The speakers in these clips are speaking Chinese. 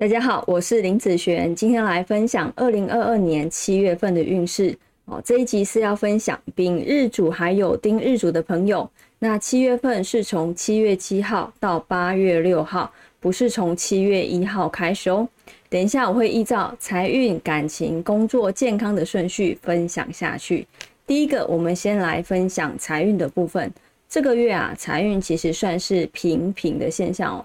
大家好，我是林子璇，今天来分享二零二二年七月份的运势哦。这一集是要分享丙日主还有丁日主的朋友，那七月份是从七月七号到八月六号，不是从七月一号开始哦。等一下我会依照财运、感情、工作、健康的顺序分享下去。第一个，我们先来分享财运的部分。这个月啊，财运其实算是平平的现象哦，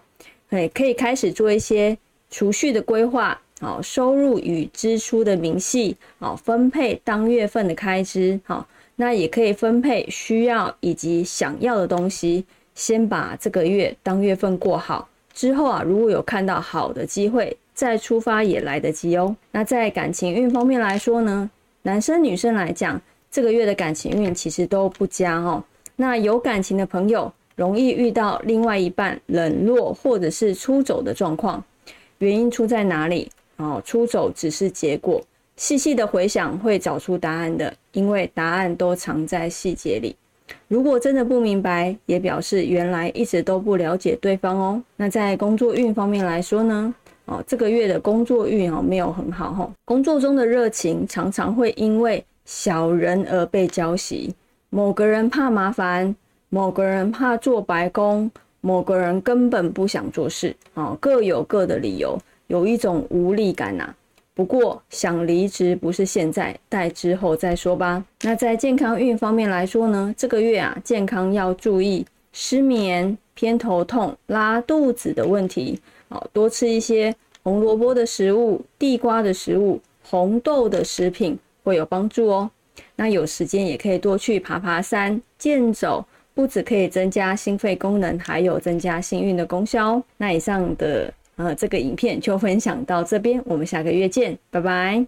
哎，可以开始做一些。储蓄的规划，好，收入与支出的明细，好，分配当月份的开支，好，那也可以分配需要以及想要的东西，先把这个月当月份过好，之后啊，如果有看到好的机会，再出发也来得及哦。那在感情运方面来说呢，男生女生来讲，这个月的感情运其实都不佳哦。那有感情的朋友，容易遇到另外一半冷落或者是出走的状况。原因出在哪里？哦，出走只是结果，细细的回想会找出答案的，因为答案都藏在细节里。如果真的不明白，也表示原来一直都不了解对方哦。那在工作运方面来说呢？哦，这个月的工作运哦没有很好哦，工作中的热情常常会因为小人而被浇熄。某个人怕麻烦，某个人怕做白工。某个人根本不想做事，哦，各有各的理由，有一种无力感呐。不过想离职不是现在，待之后再说吧。那在健康运方面来说呢，这个月啊，健康要注意失眠、偏头痛、拉肚子的问题，哦，多吃一些红萝卜的食物、地瓜的食物、红豆的食品会有帮助哦。那有时间也可以多去爬爬山、健走。不止可以增加心肺功能，还有增加幸运的功效哦。那以上的呃这个影片就分享到这边，我们下个月见，拜拜。